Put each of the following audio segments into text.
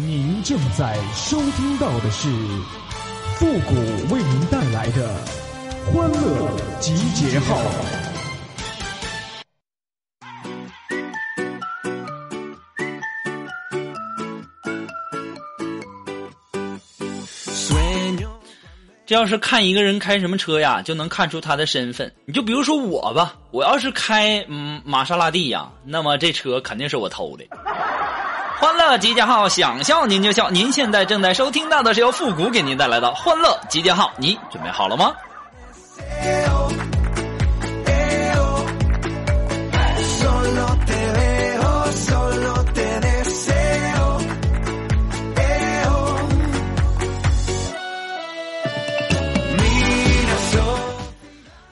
您正在收听到的是复古为您带来的欢乐集结号。这要是看一个人开什么车呀，就能看出他的身份。你就比如说我吧，我要是开嗯玛莎拉蒂呀，那么这车肯定是我偷的。欢乐集结号，想笑您就笑。您现在正在收听到的是由复古给您带来的欢乐集结号，你准备好了吗？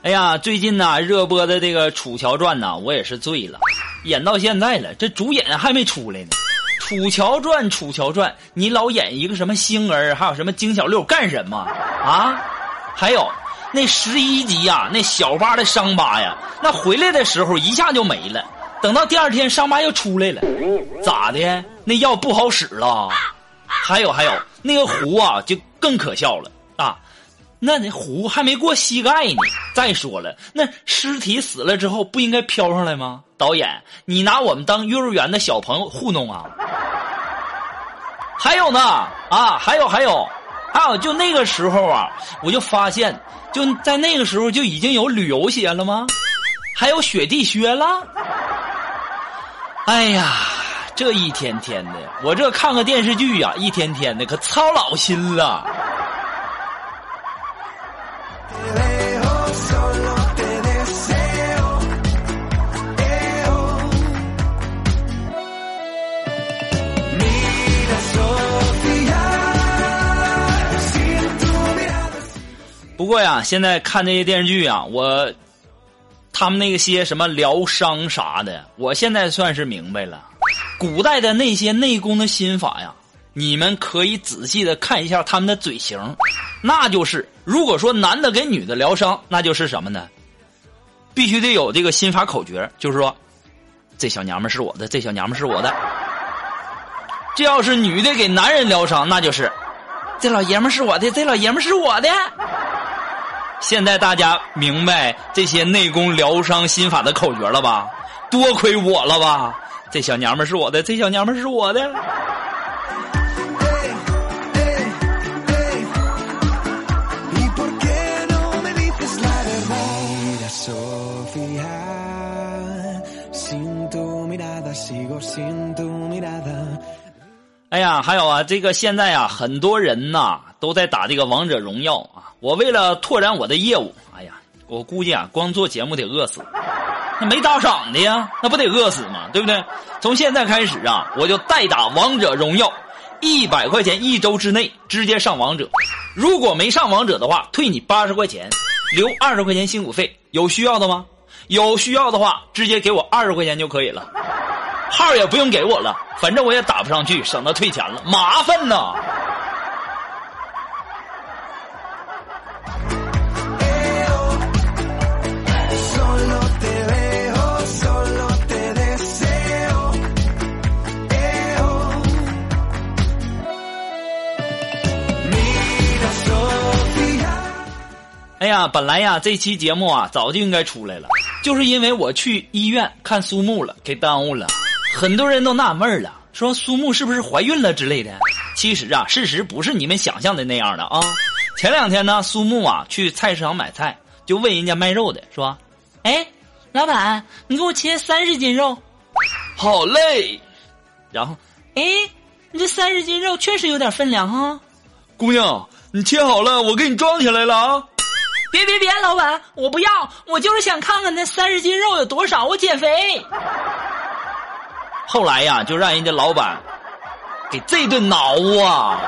哎呀，最近呐热播的这个《楚乔传》呐，我也是醉了，演到现在了，这主演还没出来呢。《楚乔传》《楚乔传》，你老演一个什么星儿，还有什么金小六干什么啊？还有那十一集呀，那小八的伤疤呀，那回来的时候一下就没了，等到第二天伤疤又出来了，咋的？那药不好使了？还有还有，那个壶啊，就更可笑了啊！那那壶还没过膝盖呢。再说了，那尸体死了之后不应该飘上来吗？导演，你拿我们当幼儿园的小朋友糊弄啊？还有呢，啊，还有还有，还有，就那个时候啊，我就发现，就在那个时候就已经有旅游鞋了吗？还有雪地靴了？哎呀，这一天天的，我这看个电视剧呀，一天天的可操老心了。不过呀，现在看那些电视剧啊，我他们那些什么疗伤啥的，我现在算是明白了。古代的那些内功的心法呀，你们可以仔细的看一下他们的嘴型，那就是如果说男的给女的疗伤，那就是什么呢？必须得有这个心法口诀，就是说，这小娘们是我的，这小娘们是我的。这要是女的给男人疗伤，那就是这老爷们是我的，这老爷们是我的。现在大家明白这些内功疗伤心法的口诀了吧？多亏我了吧！这小娘们是我的，这小娘们是我的。哎呀，还有啊，这个现在啊，很多人呐都在打这个王者荣耀啊。我为了拓展我的业务，哎呀，我估计啊，光做节目得饿死。那没打赏的呀，那不得饿死吗？对不对？从现在开始啊，我就代打王者荣耀，一百块钱一周之内直接上王者。如果没上王者的话，退你八十块钱，留二十块钱辛苦费。有需要的吗？有需要的话，直接给我二十块钱就可以了。号也不用给我了，反正我也打不上去，省得退钱了，麻烦呢。哎呀，本来呀，这期节目啊，早就应该出来了，就是因为我去医院看苏木了，给耽误了。很多人都纳闷了，说苏木是不是怀孕了之类的？其实啊，事实不是你们想象的那样的啊。前两天呢，苏木啊去菜市场买菜，就问人家卖肉的说：“哎，老板，你给我切三十斤肉。”好嘞。然后，哎，你这三十斤肉确实有点分量哈。姑娘，你切好了，我给你装起来了啊。别别别，老板，我不要，我就是想看看那三十斤肉有多少，我减肥。后来呀，就让人家老板给这顿挠啊。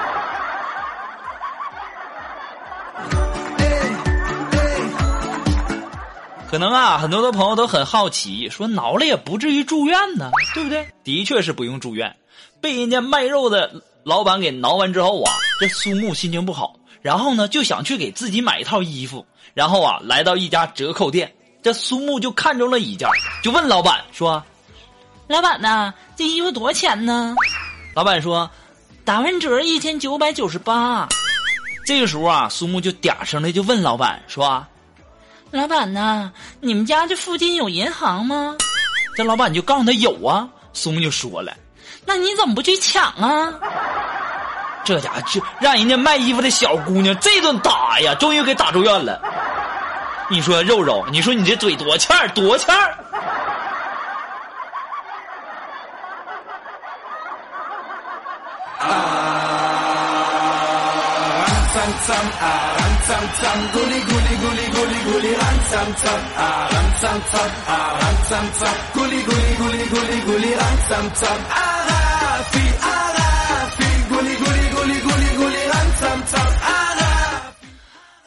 可能啊，很多的朋友都很好奇，说挠了也不至于住院呢，对不对？的确是不用住院。被人家卖肉的老板给挠完之后啊，这苏木心情不好，然后呢就想去给自己买一套衣服，然后啊来到一家折扣店，这苏木就看中了一件，就问老板说：“老板呐，这衣服多少钱呢？”老板说：“打完折一千九百九十八。这个时候啊，苏木就嗲声的就问老板说：“老板呐，你们家这附近有银行吗？”这老板就告诉他有啊。苏木就说了：“那你怎么不去抢啊？”这家伙就让人家卖衣服的小姑娘这顿打呀，终于给打住院了。你说肉肉，你说你这嘴多欠儿，多欠儿。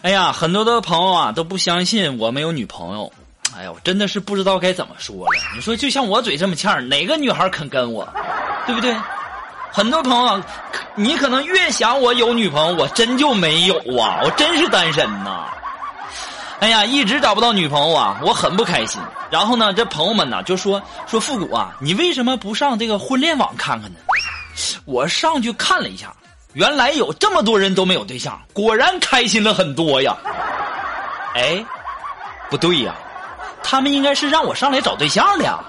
哎呀，很多的朋友啊都不相信我没有女朋友。哎呀，我真的是不知道该怎么说了。你说，就像我嘴这么欠，哪个女孩肯跟我，对不对？很多朋友，你可能越想我有女朋友，我真就没有啊，我真是单身呐。哎呀，一直找不到女朋友啊，我很不开心。然后呢，这朋友们呢就说说复古啊，你为什么不上这个婚恋网看看呢？我上去看了一下。原来有这么多人都没有对象，果然开心了很多呀！哎，不对呀，他们应该是让我上来找对象的呀。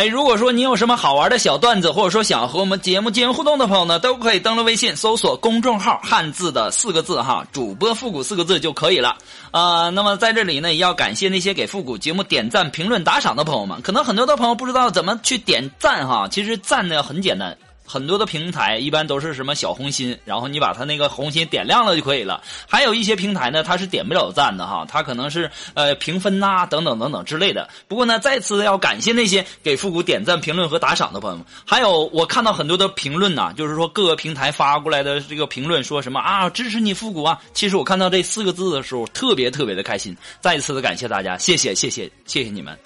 哎，如果说你有什么好玩的小段子，或者说想和我们节目进行互动的朋友呢，都可以登录微信搜索公众号“汉字的四个字”哈，主播复古四个字就可以了。啊，那么在这里呢，也要感谢那些给复古节目点赞、评论、打赏的朋友们。可能很多的朋友不知道怎么去点赞哈，其实赞呢很简单。很多的平台一般都是什么小红心，然后你把它那个红心点亮了就可以了。还有一些平台呢，它是点不了赞的哈，它可能是呃评分呐等等等等之类的。不过呢，再次要感谢那些给复古点赞、评论和打赏的朋友们。还有我看到很多的评论呐，就是说各个平台发过来的这个评论说什么啊支持你复古啊。其实我看到这四个字的时候，特别特别的开心。再一次的感谢大家，谢谢谢谢谢谢你们。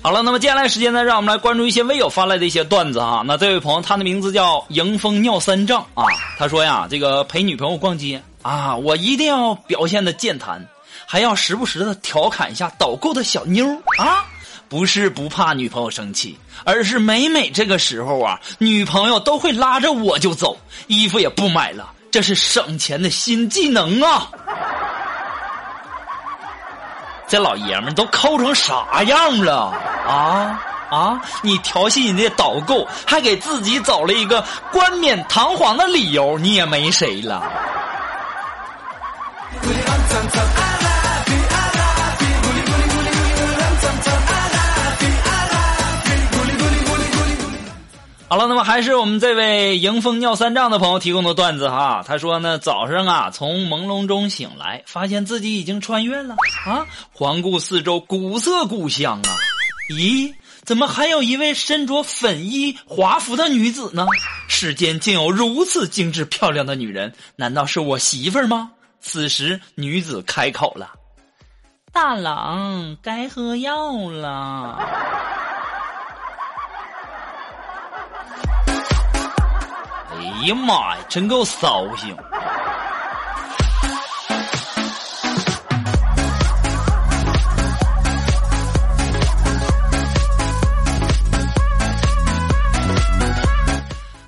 好了，那么接下来时间呢，让我们来关注一些微友发来的一些段子啊。那这位朋友，他的名字叫迎风尿三丈啊。他说呀，这个陪女朋友逛街啊，我一定要表现的健谈，还要时不时的调侃一下导购的小妞啊。不是不怕女朋友生气，而是每每这个时候啊，女朋友都会拉着我就走，衣服也不买了。这是省钱的新技能啊！这老爷们都抠成啥样了啊啊！你调戏人家导购，还给自己找了一个冠冕堂皇的理由，你也没谁了。好了，那么还是我们这位迎风尿三丈的朋友提供的段子哈。他说呢，早上啊，从朦胧中醒来，发现自己已经穿越了啊。环顾四周，古色古香啊。咦，怎么还有一位身着粉衣华服的女子呢？世间竟有如此精致漂亮的女人，难道是我媳妇儿吗？此时，女子开口了：“大郎，该喝药了。”哎呀妈呀，真够骚性！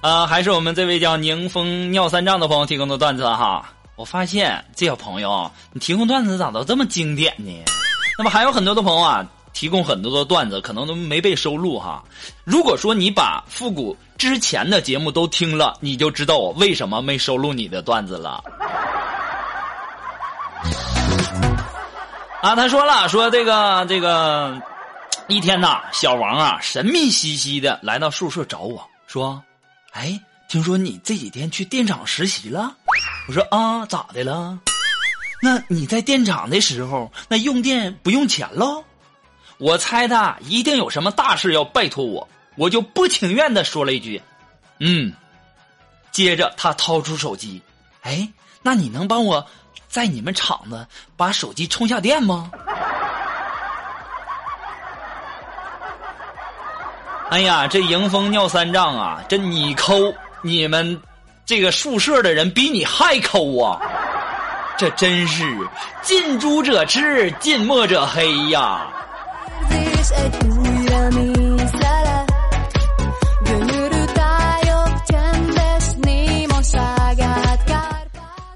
啊，还是我们这位叫宁风尿三丈的朋友提供的段子哈。我发现这小朋友，你提供段子咋都这么经典呢？那么还有很多的朋友啊。提供很多的段子，可能都没被收录哈。如果说你把复古之前的节目都听了，你就知道我为什么没收录你的段子了。啊，他说了，说这个这个一天呐，小王啊，神秘兮兮的来到宿舍找我说：“哎，听说你这几天去电厂实习了？”我说：“啊，咋的了？那你在电厂的时候，那用电不用钱喽？”我猜他一定有什么大事要拜托我，我就不情愿的说了一句：“嗯。”接着他掏出手机，哎，那你能帮我在你们厂子把手机充下电吗？哎呀，这迎风尿三丈啊！这你抠，你们这个宿舍的人比你还抠啊！这真是近朱者赤，近墨者黑呀！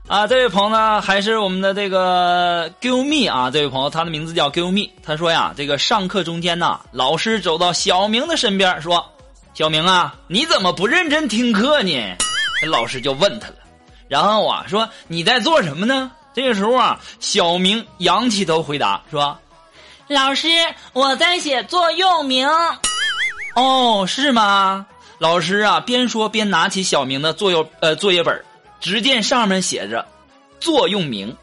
啊这位朋友呢，还是我们的这个 Give me 啊，这位朋友，他的名字叫 Give me。他说呀，这个上课中间呢，老师走到小明的身边说：“小明啊，你怎么不认真听课呢？”老师就问他了，然后啊说：“你在做什么呢？”这个时候啊，小明仰起头回答说：“老师，我在写座右铭。”哦，是吗？老师啊，边说边拿起小明的作业呃作业本。只见上面写着“座右铭”，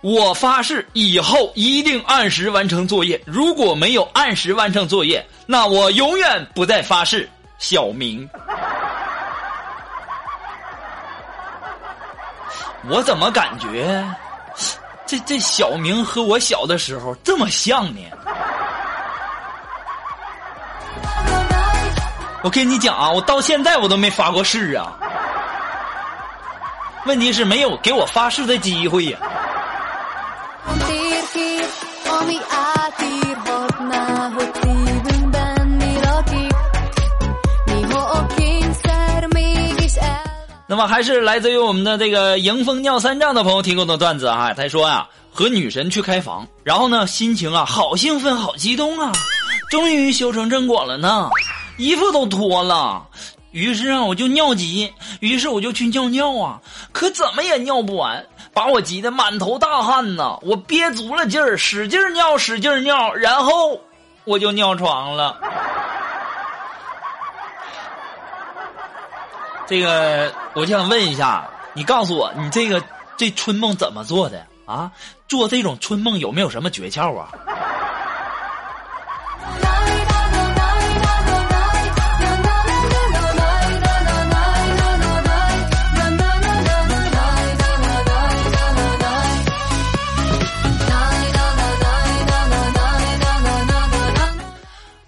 我发誓以后一定按时完成作业。如果没有按时完成作业，那我永远不再发誓。小明，我怎么感觉这这小明和我小的时候这么像呢？我跟你讲啊，我到现在我都没发过誓啊。问题是没有给我发誓的机会呀。那么还是来自于我们的这个迎风尿三丈的朋友提供的段子啊，他说呀，和女神去开房，然后呢，心情啊好兴奋，好激动啊，终于修成正果了呢，衣服都脱了。于是啊，我就尿急，于是我就去尿尿啊，可怎么也尿不完，把我急得满头大汗呐！我憋足了劲儿，使劲尿，使劲尿，然后我就尿床了。这个，我就想问一下，你告诉我，你这个这春梦怎么做的啊？做这种春梦有没有什么诀窍啊？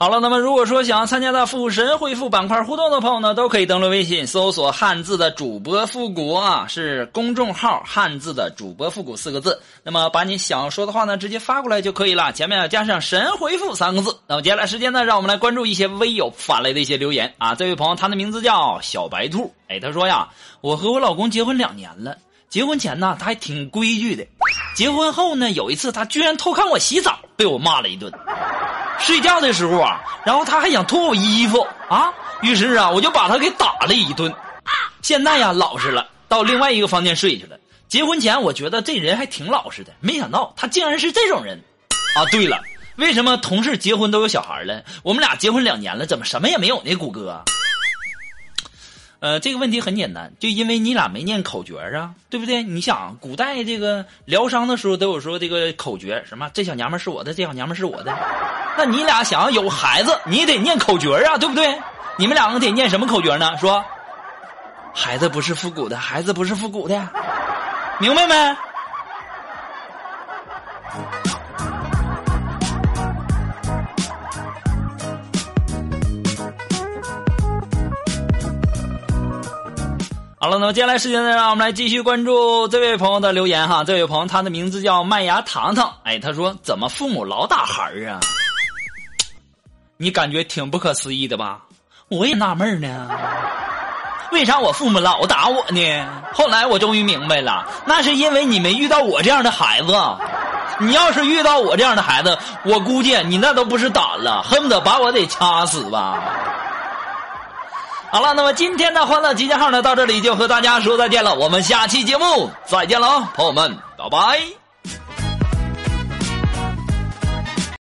好了，那么如果说想要参加到复神回复板块互动的朋友呢，都可以登录微信搜索“汉字的主播复古”啊，是公众号“汉字的主播复古”四个字。那么把你想说的话呢，直接发过来就可以了，前面要加上“神回复”三个字。那么接下来时间呢，让我们来关注一些微友发来的一些留言啊。这位朋友，他的名字叫小白兔，哎，他说呀，我和我老公结婚两年了，结婚前呢他还挺规矩的，结婚后呢有一次他居然偷看我洗澡，被我骂了一顿。睡觉的时候啊，然后他还想脱我衣服啊，于是啊，我就把他给打了一顿。现在呀，老实了，到另外一个房间睡去了。结婚前我觉得这人还挺老实的，没想到他竟然是这种人。啊，对了，为什么同事结婚都有小孩了，我们俩结婚两年了，怎么什么也没有呢？谷歌。呃，这个问题很简单，就因为你俩没念口诀啊，对不对？你想，古代这个疗伤的时候都有说这个口诀，什么这小娘们是我的，这小娘们是我的。那你俩想要有孩子，你得念口诀啊，对不对？你们两个得念什么口诀呢？说，孩子不是复古的，孩子不是复古的，明白没？好了，那么接下来时间呢，让我们来继续关注这位朋友的留言哈。这位朋友他的名字叫麦芽糖糖，哎，他说怎么父母老打孩儿啊？你感觉挺不可思议的吧？我也纳闷呢。为啥我父母老打我呢？后来我终于明白了，那是因为你没遇到我这样的孩子。你要是遇到我这样的孩子，我估计你那都不是胆了，恨不得把我得掐死吧。好了，那么今天的欢乐集结号呢，到这里就和大家说再见了。我们下期节目再见了，朋友们，拜拜。